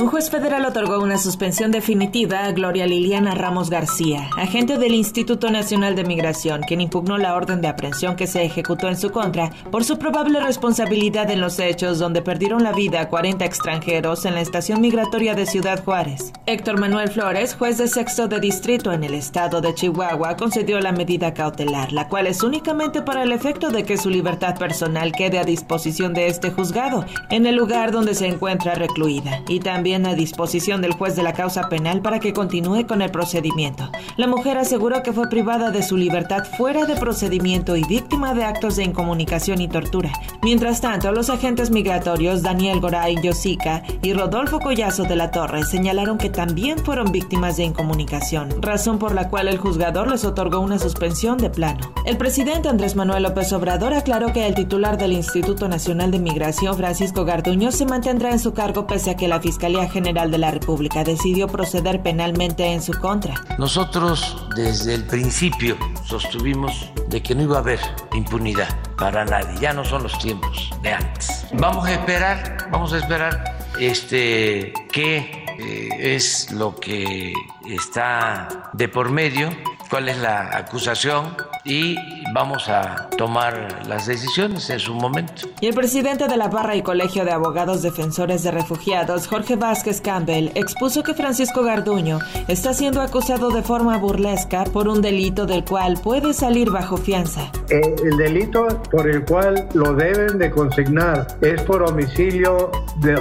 Un juez federal otorgó una suspensión definitiva a Gloria Liliana Ramos García, agente del Instituto Nacional de Migración, quien impugnó la orden de aprehensión que se ejecutó en su contra por su probable responsabilidad en los hechos donde perdieron la vida 40 extranjeros en la estación migratoria de Ciudad Juárez. Héctor Manuel Flores, juez de sexto de distrito en el estado de Chihuahua, concedió la medida cautelar, la cual es únicamente para el efecto de que su libertad personal quede a disposición de este juzgado, en el lugar donde se encuentra recluida, y también a disposición del juez de la causa penal para que continúe con el procedimiento. La mujer aseguró que fue privada de su libertad fuera de procedimiento y víctima de actos de incomunicación y tortura. Mientras tanto, los agentes migratorios Daniel Goray Yosica y Rodolfo Collazo de la Torre señalaron que también fueron víctimas de incomunicación, razón por la cual el juzgador les otorgó una suspensión de plano. El presidente Andrés Manuel López Obrador aclaró que el titular del Instituto Nacional de Migración, Francisco Garduño, se mantendrá en su cargo pese a que la Fiscalía General de la República decidió proceder penalmente en su contra. Nosotros desde el principio sostuvimos de que no iba a haber impunidad para nadie, ya no son los tiempos de antes. Vamos a esperar, vamos a esperar este qué eh, es lo que está de por medio, cuál es la acusación y vamos a tomar las decisiones en su momento. Y el presidente de la Barra y Colegio de Abogados Defensores de Refugiados, Jorge Vázquez Campbell, expuso que Francisco Garduño está siendo acusado de forma burlesca por un delito del cual puede salir bajo fianza. Eh, el delito por el cual lo deben de consignar es por homicidio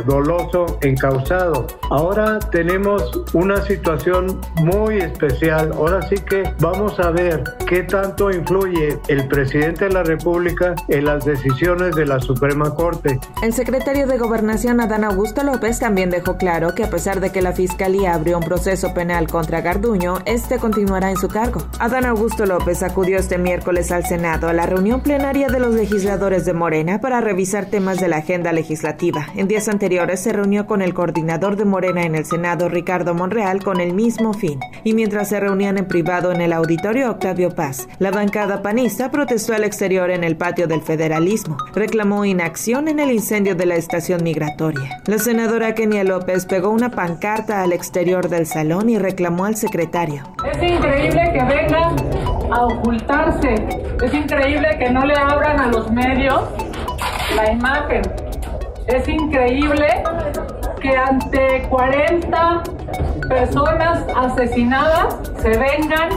doloso encausado. Ahora tenemos una situación muy especial. Ahora sí que vamos a ver qué tanto influye el presidente de la República en las decisiones de la Suprema Corte. El secretario de Gobernación, Adán Augusto López, también dejó claro que a pesar de que la Fiscalía abrió un proceso penal contra Garduño, este continuará en su cargo. Adán Augusto López acudió este miércoles al Senado a la reunión plenaria de los legisladores de Morena para revisar temas de la agenda legislativa. En días anteriores se reunió con el coordinador de Morena en el Senado, Ricardo Monreal, con el mismo fin. Y mientras se reunían en privado en el auditorio Octavio Paz, la bancada panista protestó al exterior en el patio del federalismo. Reclamó inacción en el incendio de la estación migratoria. La senadora Kenia López pegó una pancarta al exterior del salón y reclamó al secretario. Es increíble que vengan a ocultarse. Es increíble que no le abran a los medios la imagen. Es increíble que ante 40 personas asesinadas se vengan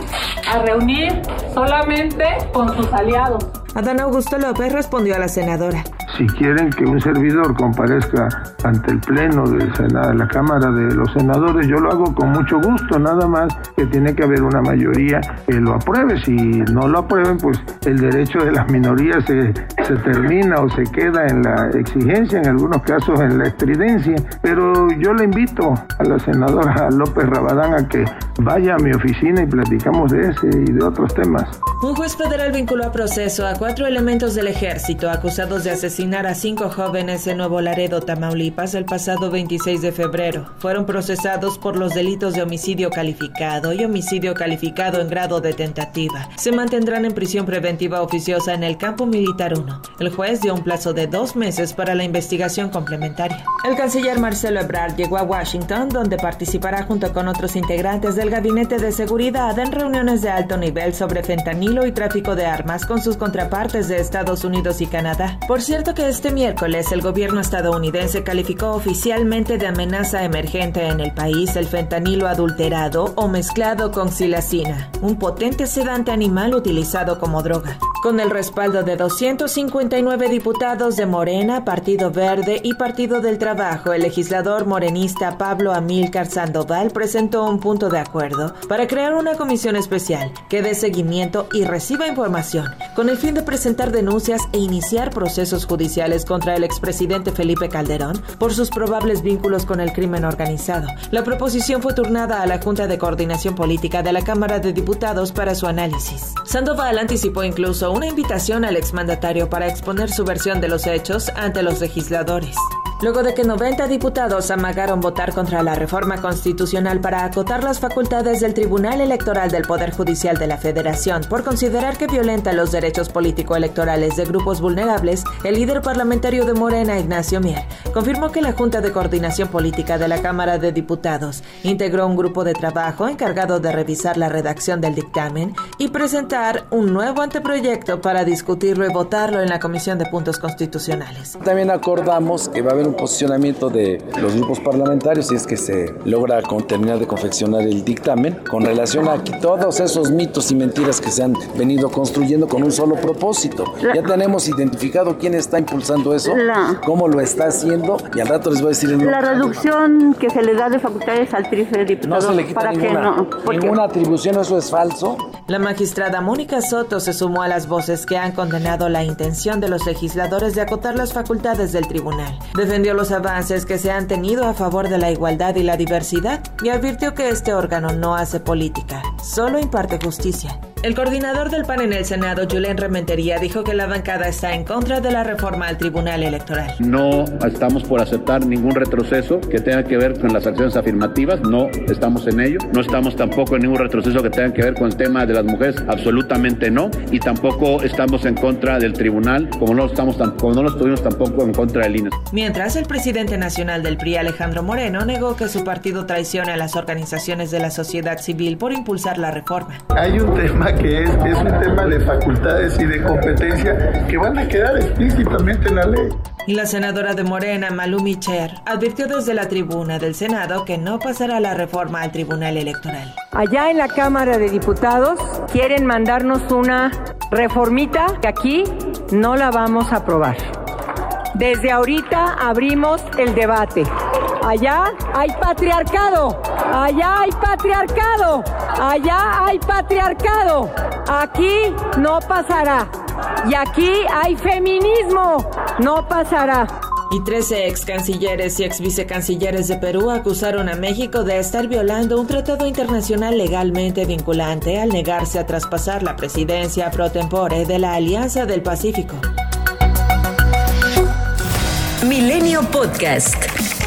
a reunir solamente con sus aliados. Adán Augusto López respondió a la senadora. Si quieren que un servidor comparezca ante el Pleno de la Cámara de los Senadores, yo lo hago con mucho gusto, nada más que tiene que haber una mayoría que lo apruebe. Si no lo aprueben, pues el derecho de las minorías se, se termina o se queda en la exigencia, en algunos casos en la estridencia. Pero yo le invito a la senadora López Rabadán a que vaya a mi oficina y platicamos de ese y de otros temas. Un juez federal vinculó a proceso a cuatro elementos del ejército acusados de asesinar a cinco jóvenes en Nuevo Laredo, Tamaulipas, el pasado 26 de febrero. Fueron procesados por los delitos de homicidio calificado y homicidio calificado en grado de tentativa. Se mantendrán en prisión preventiva oficiosa en el campo militar 1. El juez dio un plazo de dos meses para la investigación complementaria. El canciller Marcelo Ebrard llegó a Washington, donde participará junto con otros integrantes del Gabinete de Seguridad en reuniones de alto nivel sobre fentanilo y tráfico de armas con sus contrapartes partes de Estados Unidos y Canadá. Por cierto que este miércoles el gobierno estadounidense calificó oficialmente de amenaza emergente en el país el fentanilo adulterado o mezclado con silacina, un potente sedante animal utilizado como droga. Con el respaldo de 259 diputados de Morena, Partido Verde y Partido del Trabajo, el legislador morenista Pablo Amílcar Sandoval presentó un punto de acuerdo para crear una comisión especial que dé seguimiento y reciba información con el fin de presentar denuncias e iniciar procesos judiciales contra el expresidente Felipe Calderón por sus probables vínculos con el crimen organizado. La proposición fue turnada a la Junta de Coordinación Política de la Cámara de Diputados para su análisis. Sandoval anticipó incluso una invitación al exmandatario para exponer su versión de los hechos ante los legisladores. Luego de que 90 diputados amagaron votar contra la reforma constitucional para acotar las facultades del Tribunal Electoral del Poder Judicial de la Federación por considerar que violenta los derechos político-electorales de grupos vulnerables, el líder parlamentario de Morena, Ignacio Mier, confirmó que la Junta de Coordinación Política de la Cámara de Diputados integró un grupo de trabajo encargado de revisar la redacción del dictamen y presentar un nuevo anteproyecto para discutirlo y votarlo en la Comisión de Puntos Constitucionales. También acordamos que va a haber un posicionamiento de los grupos parlamentarios si es que se logra terminar de confeccionar el dictamen con relación a todos esos mitos y mentiras que se han venido construyendo con un solo propósito. Ya tenemos identificado quién está impulsando eso, cómo lo está haciendo y al rato les voy a decir el La reducción que se le da de facultades al trife de diputados. No se le quita ninguna, ninguna atribución, eso es falso. La magistrada Mónica Soto se sumó a las voces que han condenado la intención de los legisladores de acotar las facultades del tribunal. Defendió los avances que se han tenido a favor de la igualdad y la diversidad y advirtió que este órgano no hace política, solo imparte justicia. El coordinador del PAN en el Senado, Julián Rementería, dijo que la bancada está en contra de la reforma al Tribunal Electoral. No estamos por aceptar ningún retroceso que tenga que ver con las acciones afirmativas, no estamos en ello. No estamos tampoco en ningún retroceso que tenga que ver con el tema de las mujeres, absolutamente no. Y tampoco estamos en contra del tribunal, como no, estamos, como no lo estuvimos tampoco en contra del INE. Mientras, el presidente nacional del PRI, Alejandro Moreno, negó que su partido traicione a las organizaciones de la sociedad civil por impulsar la reforma. Hay un tema que es, es un tema de facultades y de competencia que van a quedar explícitamente en la ley. Y la senadora de Morena, Malú Micher, advirtió desde la tribuna del Senado que no pasará la reforma al Tribunal Electoral. Allá en la Cámara de Diputados quieren mandarnos una reformita que aquí no la vamos a aprobar. Desde ahorita abrimos el debate. Allá hay patriarcado, allá hay patriarcado, allá hay patriarcado. Aquí no pasará. Y aquí hay feminismo, no pasará. Y 13 ex cancilleres y ex vicecancilleres de Perú acusaron a México de estar violando un tratado internacional legalmente vinculante al negarse a traspasar la presidencia pro tempore de la Alianza del Pacífico. Milenio Podcast.